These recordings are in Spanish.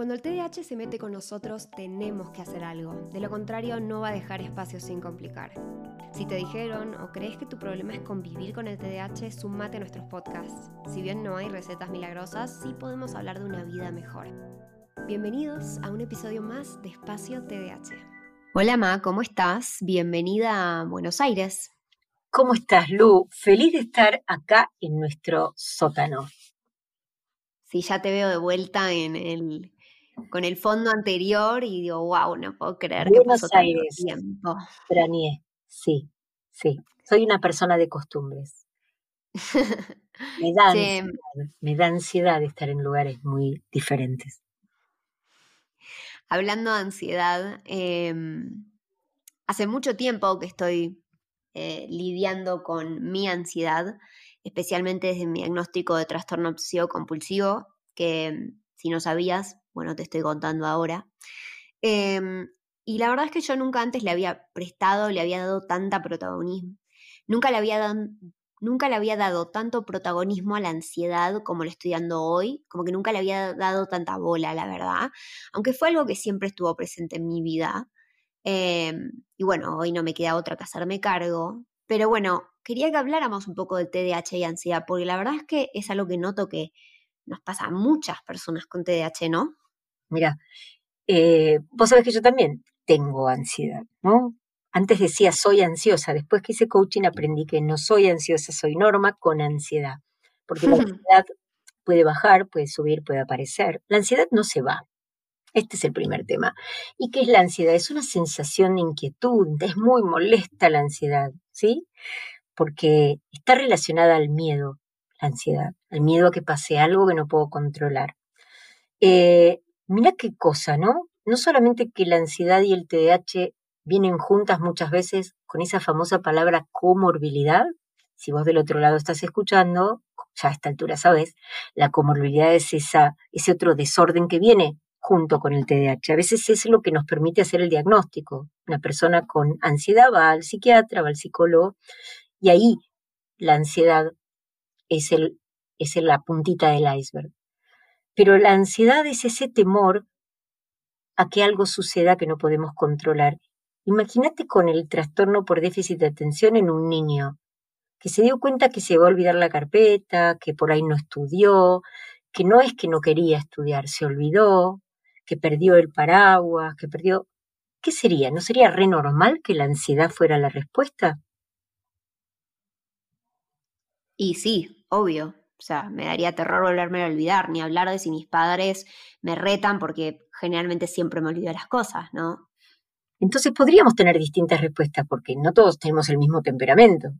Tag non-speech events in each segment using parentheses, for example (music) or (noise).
Cuando el TDAH se mete con nosotros, tenemos que hacer algo. De lo contrario, no va a dejar espacio sin complicar. Si te dijeron o crees que tu problema es convivir con el TDAH, sumate a nuestros podcasts. Si bien no hay recetas milagrosas, sí podemos hablar de una vida mejor. Bienvenidos a un episodio más de Espacio TDAH. Hola Ma, ¿cómo estás? Bienvenida a Buenos Aires. ¿Cómo estás, Lu? Feliz de estar acá en nuestro sótano. Sí, ya te veo de vuelta en el, con el fondo anterior y digo, wow, no puedo creer que pasó tanto tiempo. Sí, sí. Soy una persona de costumbres. Me (laughs) da, ansiedad, me da ansiedad estar en lugares muy diferentes. Hablando de ansiedad, em, hace mucho tiempo que estoy eh, lidiando con mi ansiedad, especialmente desde mi diagnóstico de trastorno obsesivo compulsivo, que em, si no sabías, bueno, te estoy contando ahora. Em, y la verdad es que yo nunca antes le había prestado, le había dado tanta protagonismo. Nunca le había dado, nunca le había dado tanto protagonismo a la ansiedad como le estoy dando hoy, como que nunca le había dado tanta bola, la verdad. Aunque fue algo que siempre estuvo presente en mi vida. Em, y bueno, hoy no me queda otra que hacerme cargo. Pero bueno, quería que habláramos un poco del TDAH y ansiedad, porque la verdad es que es algo que noto que nos pasa a muchas personas con TDAH, ¿no? Mira, eh, vos sabés que yo también tengo ansiedad, ¿no? Antes decía soy ansiosa, después que hice coaching aprendí que no soy ansiosa, soy norma con ansiedad, porque la (laughs) ansiedad puede bajar, puede subir, puede aparecer. La ansiedad no se va. Este es el primer tema. ¿Y qué es la ansiedad? Es una sensación de inquietud, es muy molesta la ansiedad, ¿sí? Porque está relacionada al miedo, la ansiedad, al miedo a que pase algo que no puedo controlar. Eh, mira qué cosa, ¿no? No solamente que la ansiedad y el TDAH vienen juntas muchas veces con esa famosa palabra comorbilidad. Si vos del otro lado estás escuchando, ya a esta altura sabes, la comorbilidad es esa, ese otro desorden que viene junto con el TDAH. A veces es lo que nos permite hacer el diagnóstico. Una persona con ansiedad va al psiquiatra, va al psicólogo, y ahí la ansiedad es, el, es la puntita del iceberg. Pero la ansiedad es ese temor a que algo suceda que no podemos controlar. Imagínate con el trastorno por déficit de atención en un niño que se dio cuenta que se va a olvidar la carpeta, que por ahí no estudió, que no es que no quería estudiar, se olvidó, que perdió el paraguas, que perdió... ¿Qué sería? ¿No sería re normal que la ansiedad fuera la respuesta? Y sí, obvio. O sea, me daría terror volverme a olvidar, ni hablar de si mis padres me retan porque generalmente siempre me olvido las cosas, ¿no? Entonces podríamos tener distintas respuestas porque no todos tenemos el mismo temperamento.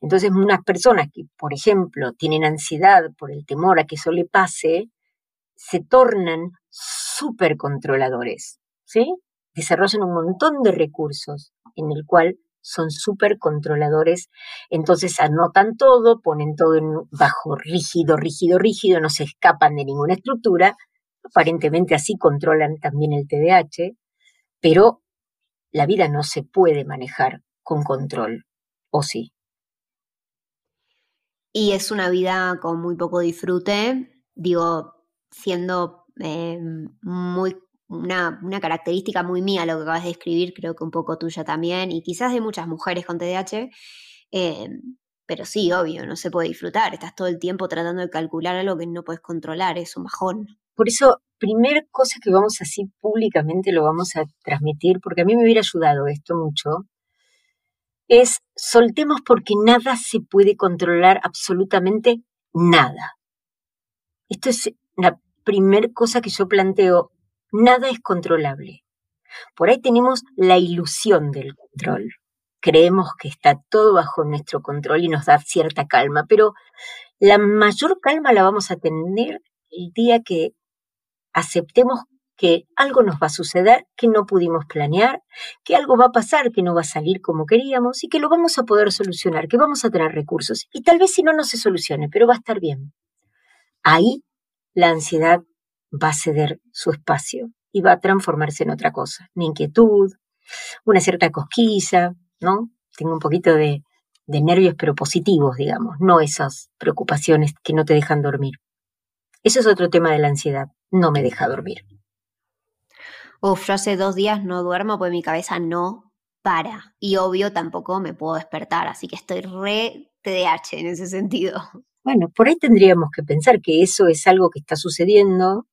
Entonces, unas personas que, por ejemplo, tienen ansiedad por el temor a que eso le pase, se tornan súper controladores, ¿sí? Desarrollan un montón de recursos en el cual son súper controladores, entonces anotan todo, ponen todo bajo rígido, rígido, rígido, no se escapan de ninguna estructura, aparentemente así controlan también el TDAH, pero la vida no se puede manejar con control, ¿o sí? Y es una vida con muy poco disfrute, digo, siendo eh, muy una, característica muy mía lo que acabas de escribir, creo que un poco tuya también, y quizás de muchas mujeres con TDAH, eh, pero sí, obvio, no se puede disfrutar, estás todo el tiempo tratando de calcular algo que no puedes controlar, es un bajón. Por eso, primer cosa que vamos así públicamente lo vamos a transmitir, porque a mí me hubiera ayudado esto mucho, es soltemos porque nada se puede controlar, absolutamente nada. Esto es la primer cosa que yo planteo nada es controlable. Por ahí tenemos la ilusión del control. Creemos que está todo bajo nuestro control y nos da cierta calma, pero la mayor calma la vamos a tener el día que aceptemos que algo nos va a suceder que no pudimos planear, que algo va a pasar que no va a salir como queríamos y que lo vamos a poder solucionar, que vamos a tener recursos. Y tal vez si no, no se solucione, pero va a estar bien. Ahí la ansiedad va a ceder su espacio y va a transformarse en otra cosa, una inquietud, una cierta cosquilla, ¿no? Tengo un poquito de, de nervios, pero positivos, digamos, no esas preocupaciones que no te dejan dormir. Eso es otro tema de la ansiedad, no me deja dormir. Uf, yo hace dos días no duermo porque mi cabeza no para. Y obvio tampoco me puedo despertar, así que estoy re TDAH en ese sentido. Bueno, por ahí tendríamos que pensar que eso es algo que está sucediendo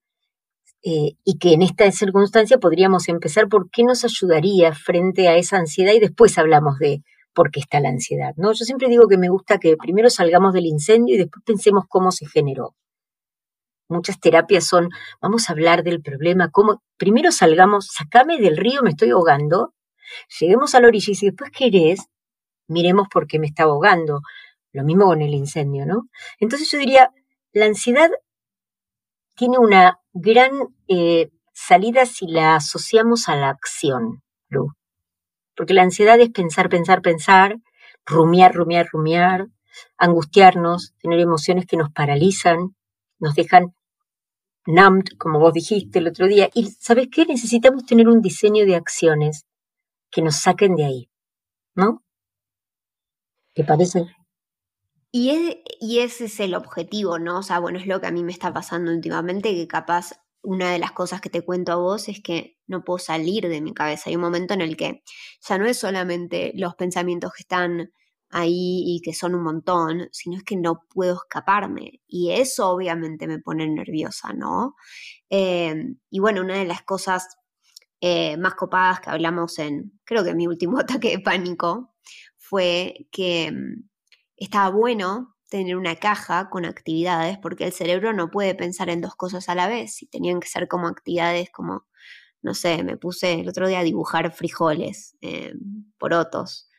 eh, y que en esta circunstancia podríamos empezar por qué nos ayudaría frente a esa ansiedad y después hablamos de por qué está la ansiedad, ¿no? Yo siempre digo que me gusta que primero salgamos del incendio y después pensemos cómo se generó. Muchas terapias son, vamos a hablar del problema, cómo, primero salgamos, sacame del río, me estoy ahogando, lleguemos a la orilla y si después querés, miremos por qué me está ahogando. Lo mismo con el incendio, ¿no? Entonces yo diría, la ansiedad tiene una gran eh, salida si la asociamos a la acción, Lu. Porque la ansiedad es pensar, pensar, pensar, rumiar, rumiar, rumiar, angustiarnos, tener emociones que nos paralizan, nos dejan numbed, como vos dijiste el otro día. Y ¿sabes qué? Necesitamos tener un diseño de acciones que nos saquen de ahí, ¿no? ¿Te parece? Y, y ese es el objetivo, ¿no? O sea, bueno, es lo que a mí me está pasando últimamente, que capaz una de las cosas que te cuento a vos es que no puedo salir de mi cabeza. Hay un momento en el que ya no es solamente los pensamientos que están ahí y que son un montón, sino es que no puedo escaparme. Y eso obviamente me pone nerviosa, ¿no? Em, y bueno, una de las cosas eh, más copadas que hablamos en, creo que mi último (laughs) ataque de pánico, fue que em, estaba bueno tener una caja con actividades porque el cerebro no puede pensar en dos cosas a la vez y tenían que ser como actividades como, no sé, me puse el otro día a dibujar frijoles, eh, porotos.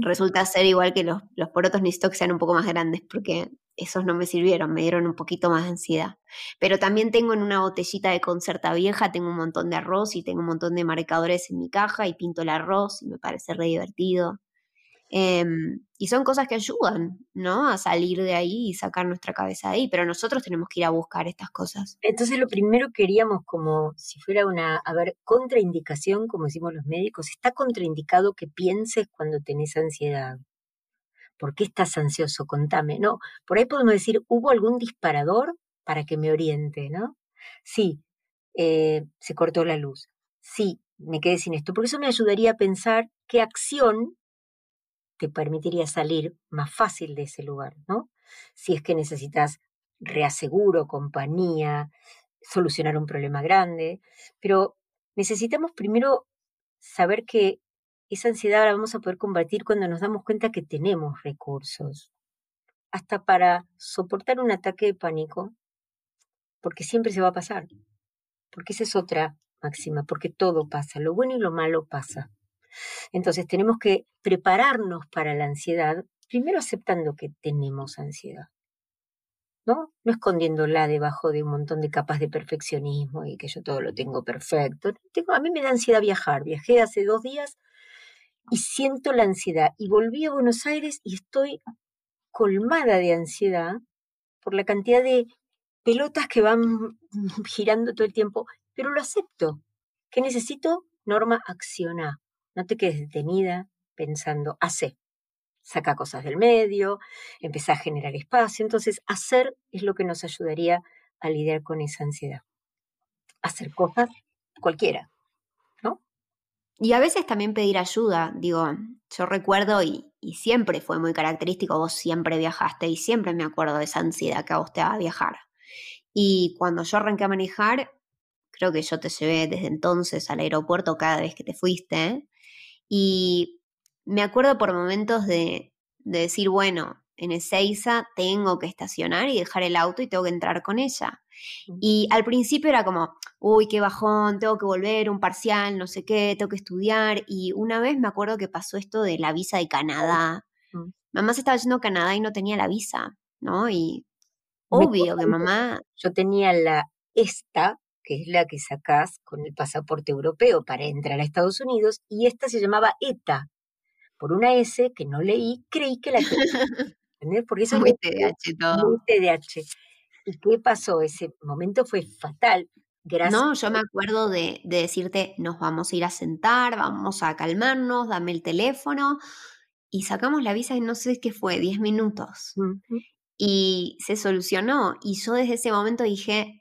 Resulta ser igual que los, los porotos necesito que sean un poco más grandes porque esos no me sirvieron, me dieron un poquito más de ansiedad. Pero también tengo en una botellita de concerta vieja, tengo un montón de arroz y tengo un montón de marcadores en mi caja y pinto el arroz y me parece re divertido. Em, y son cosas que ayudan, ¿no? A salir de ahí y sacar nuestra cabeza de ahí, pero nosotros tenemos que ir a buscar estas cosas. Entonces lo primero queríamos como si fuera una, contraindicación, como decimos los médicos, está contraindicado que pienses cuando tenés ansiedad. ¿Por qué estás ansioso? Contame, ¿no? Por ahí podemos decir, ¿hubo algún disparador para que me oriente, ¿no? Sí, eh, se cortó la luz. Sí, me quedé sin esto. Por eso me ayudaría a pensar qué acción te permitiría salir más fácil de ese lugar, ¿no? Si es que necesitas reaseguro, compañía, solucionar un problema grande, pero necesitamos primero saber que esa ansiedad la vamos a poder combatir cuando nos damos cuenta que tenemos recursos, hasta para soportar un ataque de pánico, porque siempre se va a pasar, porque esa es otra máxima, porque todo pasa, lo bueno y lo malo pasa. Entonces tenemos que prepararnos para la ansiedad, primero aceptando que tenemos ansiedad, ¿no? No escondiéndola debajo de un montón de capas de perfeccionismo y que yo todo lo tengo perfecto. A mí me da ansiedad viajar. Viajé hace dos días y siento la ansiedad. Y volví a Buenos Aires y estoy colmada de ansiedad por la cantidad de pelotas que van (laughs) girando todo el tiempo, pero lo acepto. ¿Qué necesito? Norma, acciona. No te quedes detenida pensando, hace, saca cosas del medio, empieza a generar espacio. Entonces, hacer es lo que nos ayudaría a lidiar con esa ansiedad. Hacer cosas cualquiera, ¿no? Y a veces también pedir ayuda. Digo, yo recuerdo y, siempre fue muy característico, vos siempre viajaste y siempre me acuerdo de esa ansiedad que a vos te va a viajar. Y cuando yo arranqué a manejar, creo que yo te llevé desde entonces al aeropuerto cada vez que te fuiste. Y me acuerdo por momentos de, decir, bueno, en Ezeiza tengo que estacionar y dejar el auto y tengo que entrar con ella. Y al principio era como, uy, qué bajón, tengo que volver, un parcial, no sé qué, tengo que estudiar. Y una vez me acuerdo que pasó esto de la visa de Canadá. Mamá se estaba yendo a Canadá y no tenía la visa, ¿no? Y obvio que mamá... Yo tenía la esta que es la que sacás con el pasaporte europeo para entrar a Estados Unidos, y esta se llamaba ETA. Por una S que no leí, creí que la (laughs) ¿Entendés? Porque eso muy TDAH todo. Muy TDAH. ¿Y qué pasó? Ese momento fue fatal. Gracias. No, yo me acuerdo de, decirte, nos vamos a ir a sentar, vamos a calmarnos, dame el teléfono. Y sacamos la visa y no sé qué fue, 10 minutos. Y se solucionó. Y yo desde ese momento dije,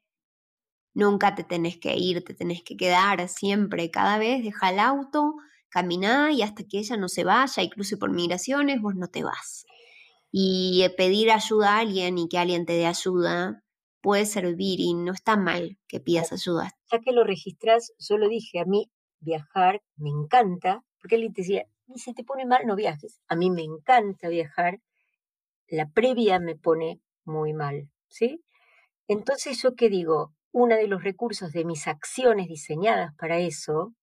nunca te tenés que ir, te tenés que quedar siempre, cada vez deja el auto, caminá y hasta que ella no se vaya y cruce por migraciones, vos no te vas. Y eh, pedir ayuda a alguien y que alguien te dé ayuda puede servir y no está mal que pidas ayuda. Ya que lo registras, yo lo dije, a mí viajar me encanta, porque él te decía, si te pone mal no viajes. A mí me encanta viajar, la previa me pone muy mal, ¿sí? Entonces yo qué digo, uno de los recursos de mis acciones diseñadas para eso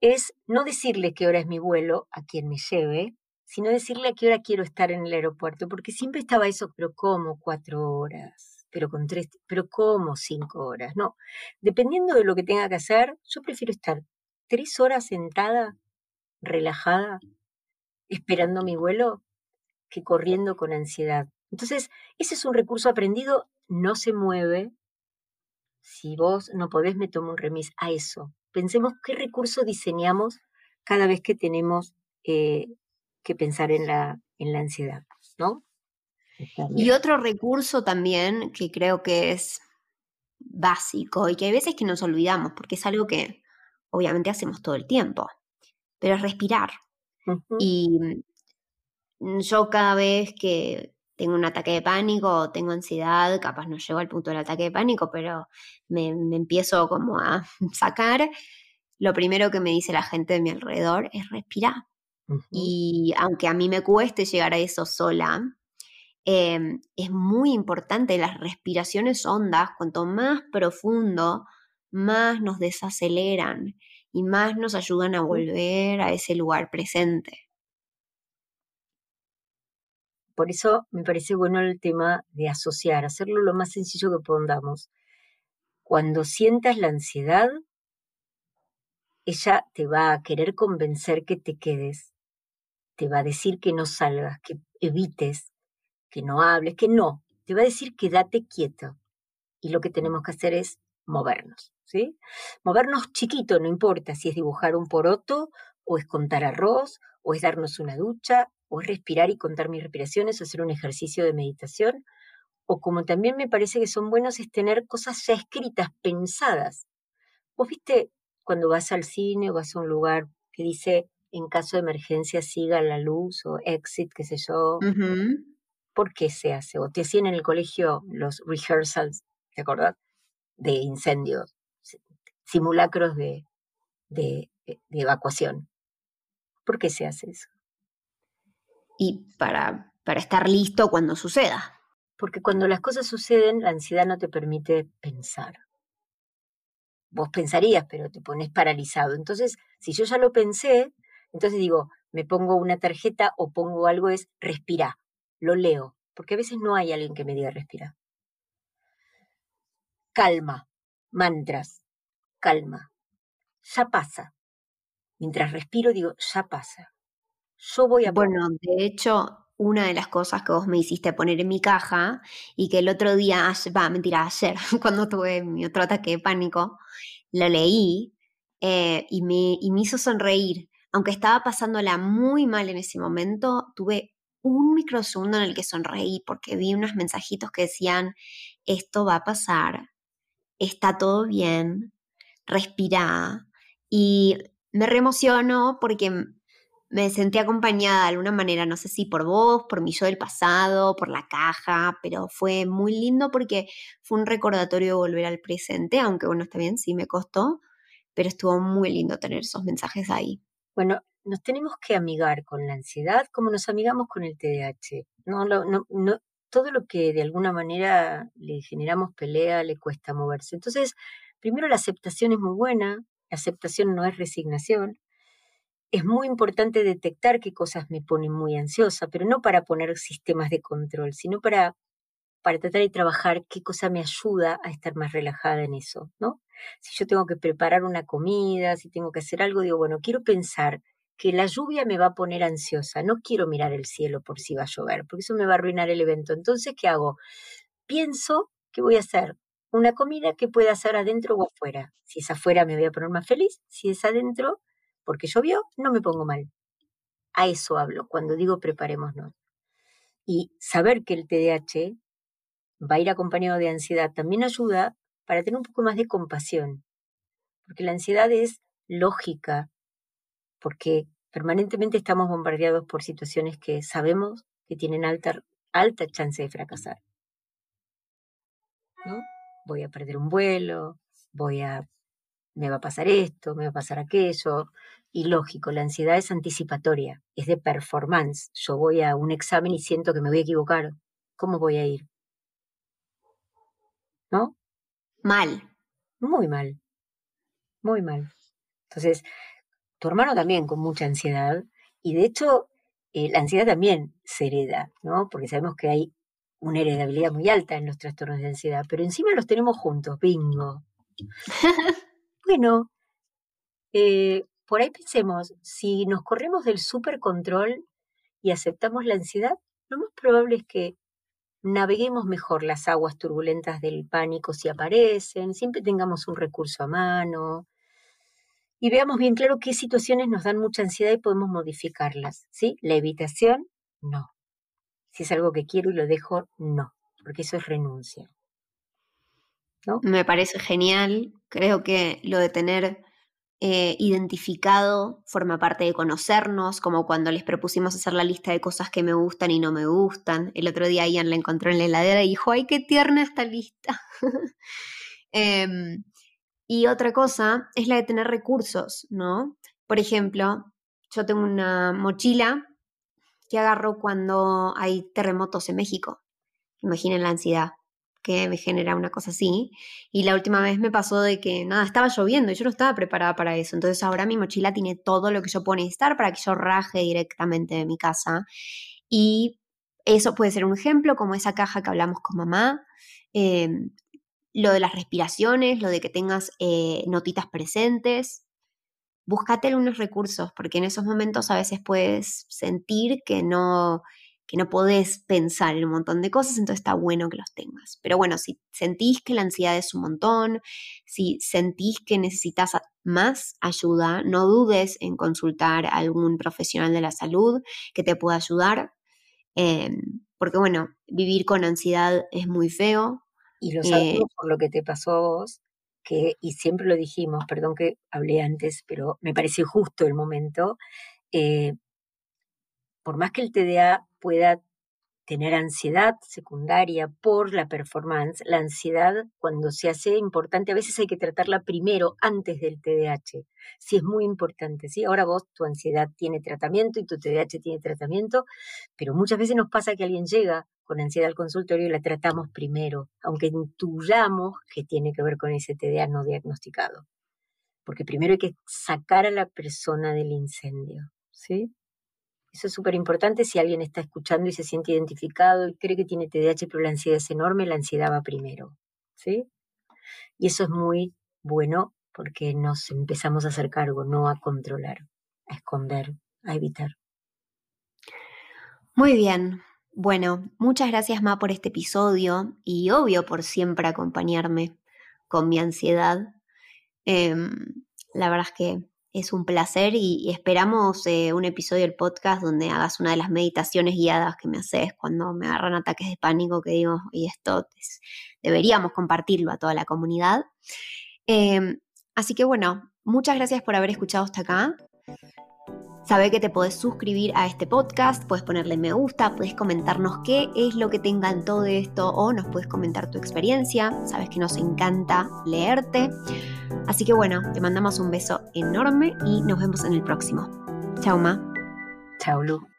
es no decirle qué hora es mi vuelo a quien me lleve, sino decirle a qué hora quiero estar en el aeropuerto, porque siempre estaba eso, pero ¿cómo cuatro horas? Pero con tres, pero ¿cómo cinco horas? No, dependiendo de lo que tenga que hacer, yo prefiero estar tres horas sentada, relajada, esperando mi vuelo, que corriendo con ansiedad. Entonces, ese es un recurso aprendido, no se mueve. Si vos no podés, me tomo un remis a eso. Pensemos qué recurso diseñamos cada vez que tenemos eh, que pensar en la, en la ansiedad, ¿no? Y otro recurso también que creo que es básico y que hay veces que nos olvidamos, porque es algo que obviamente hacemos todo el tiempo, pero es respirar. Y mm, yo cada vez que tengo un ataque de pánico tengo ansiedad, capaz no llego al punto del ataque de pánico, pero me, empiezo como a (laughs) sacar, lo primero que me dice la gente de mi alrededor es respirar. Y aunque a mí me cueste llegar a eso sola, em, es muy importante las respiraciones hondas, cuanto más profundo, más nos desaceleran y más nos ayudan a volver a ese lugar presente. Por eso me parece bueno el tema de asociar, hacerlo lo más sencillo que podamos. Cuando sientas la ansiedad, ella te va a querer convencer que te quedes, te va a decir que no salgas, que evites, que no hables, que no, te va a decir quédate quieto. Y lo que tenemos que hacer es movernos, ¿sí? Movernos chiquito, no importa si es dibujar un poroto, o es contar arroz, o es darnos una ducha, o respirar y contar mis respiraciones, o hacer un ejercicio de meditación, o como también me parece que son buenos es tener cosas ya escritas, pensadas. Vos viste cuando vas al cine o vas a un lugar que dice en caso de emergencia siga la luz o exit, qué sé yo. ¿Por qué se hace? O te hacían en el colegio los rehearsals, ¿te acordás? De incendios, simulacros de, de evacuación. ¿Por qué se hace eso? Y para, para estar listo cuando suceda. Porque cuando las cosas suceden, la ansiedad no te permite pensar. Vos pensarías, pero te pones paralizado. Entonces, si yo ya lo pensé, entonces digo, me pongo una tarjeta o pongo algo, es respira, lo leo, porque a veces no hay alguien que me diga respira. Calma, mantras, calma, ya pasa. Mientras respiro digo, ya pasa. Yo voy a... Bueno, de hecho, una de las cosas que vos me hiciste poner en mi caja y que el otro día, va, mentira, ayer, (laughs) cuando tuve mi otro ataque de pánico, lo leí eh, y, me, y me hizo sonreír. Aunque estaba pasándola muy mal en ese momento, tuve un microsegundo en el que sonreí porque vi unos mensajitos que decían, esto va a pasar, está todo bien, respira. Y me reemocionó porque me sentí acompañada de alguna manera, no sé si por vos, por mi yo del pasado, por la caja, pero fue muy lindo porque fue un recordatorio de volver al presente, aunque bueno, está bien, sí me costó, pero estuvo muy lindo tener esos mensajes ahí. Bueno, nos tenemos que amigar con la ansiedad como nos amigamos con el TDAH. No, no, no, todo lo que de alguna manera le generamos pelea le cuesta moverse. Entonces, primero la aceptación es muy buena, la aceptación no es resignación, es muy importante detectar qué cosas me ponen muy ansiosa, pero no para poner sistemas de control, sino para, para tratar de trabajar qué cosa me ayuda a estar más relajada en eso, ¿no? Si yo tengo que preparar una comida, si tengo que hacer algo, digo, bueno, quiero pensar que la lluvia me va a poner ansiosa, no quiero mirar el cielo por si va a llover, porque eso me va a arruinar el evento. Entonces, ¿qué hago? Pienso que voy a hacer una comida que pueda hacer adentro o afuera. Si es afuera me voy a poner más feliz, si es adentro porque llovió, no me pongo mal. A eso hablo cuando digo preparémonos. Y saber que el TDAH va a ir acompañado de ansiedad también ayuda para tener un poco más de compasión, porque la ansiedad es lógica, porque permanentemente estamos bombardeados por situaciones que sabemos que tienen alta, alta chance de fracasar. ¿No? Voy a perder un vuelo, voy a, me va a pasar esto, me va a pasar aquello. Y lógico, la ansiedad es anticipatoria, es de performance. Yo voy a un examen y siento que me voy a equivocar. ¿Cómo voy a ir? ¿No? Mal. Muy mal. Muy mal. Entonces, tu hermano también con mucha ansiedad, y de hecho, eh, la ansiedad también se hereda, ¿no? Porque sabemos que hay una heredabilidad muy alta en los trastornos de ansiedad, pero encima los tenemos juntos, bingo. (laughs) bueno, eh, por ahí pensemos, si nos corremos del supercontrol y aceptamos la ansiedad, lo más probable es que naveguemos mejor las aguas turbulentas del pánico si aparecen, siempre tengamos un recurso a mano y veamos bien claro qué situaciones nos dan mucha ansiedad y podemos modificarlas. ¿sí? La evitación, no. Si es algo que quiero y lo dejo, no, porque eso es renuncia. Me parece genial. Creo que lo de tener eh, identificado forma parte de conocernos, como cuando les propusimos hacer la lista de cosas que me gustan y no me gustan. El otro día Ian la encontró en la heladera y dijo, ¡ay, qué tierna esta lista! (laughs) Em, y otra cosa es la de tener recursos, ¿no? Por ejemplo, yo tengo una mochila que agarro cuando hay terremotos en México. Imaginen la ansiedad que me genera una cosa así. Y la última vez me pasó de que nada, estaba lloviendo y yo no estaba preparada para eso. Entonces ahora mi mochila tiene todo lo que yo puedo necesitar para que yo raje directamente de mi casa. Y eso puede ser un ejemplo, como esa caja que hablamos con mamá. Em, lo de las respiraciones, lo de que tengas eh, notitas presentes. Búscate algunos recursos, porque en esos momentos a veces puedes sentir que no, que no podés pensar en un montón de cosas, entonces está bueno que los tengas. Pero bueno, si sentís que la ansiedad es un montón, si sentís que necesitas más ayuda, no dudes en consultar a algún profesional de la salud que te pueda ayudar, em, porque bueno, vivir con ansiedad es muy feo. Y lo sabemos eh por lo que te pasó a vos, que, y siempre lo dijimos, perdón que hablé antes, pero me pareció justo el momento, eh, por más que el TDA pueda tener ansiedad secundaria por la performance, la ansiedad cuando se hace importante, a veces hay que tratarla primero antes del TDAH. Sí, es muy importante, ¿sí? Ahora vos, tu ansiedad tiene tratamiento y tu TDAH tiene tratamiento, pero muchas veces nos pasa que alguien llega con ansiedad al consultorio y la tratamos primero, aunque intuyamos que tiene que ver con ese TDA no diagnosticado. Porque primero hay que sacar a la persona del incendio, ¿sí? Eso es súper importante si alguien está escuchando y se siente identificado y cree que tiene TDAH, pero la ansiedad es enorme, la ansiedad va primero. ¿Sí? Y eso es muy bueno porque nos empezamos a hacer cargo, no a controlar, a esconder, a evitar. Muy bien. Bueno, muchas gracias Ma por este episodio y obvio por siempre acompañarme con mi ansiedad. Em, la verdad es que es un placer y, esperamos eh, un episodio del podcast donde hagas una de las meditaciones guiadas que me haces cuando me agarran ataques de pánico, que digo, y esto deberíamos compartirlo a toda la comunidad. Em, así que bueno, muchas gracias por haber escuchado hasta acá. Sabe que te podés suscribir a este podcast, puedes ponerle me gusta, puedes comentarnos qué es lo que te encantó de esto o nos puedes comentar tu experiencia. Sabes que nos encanta leerte. Así que bueno, te mandamos un beso enorme y nos vemos en el próximo. Chao, Ma. Chao, Lu.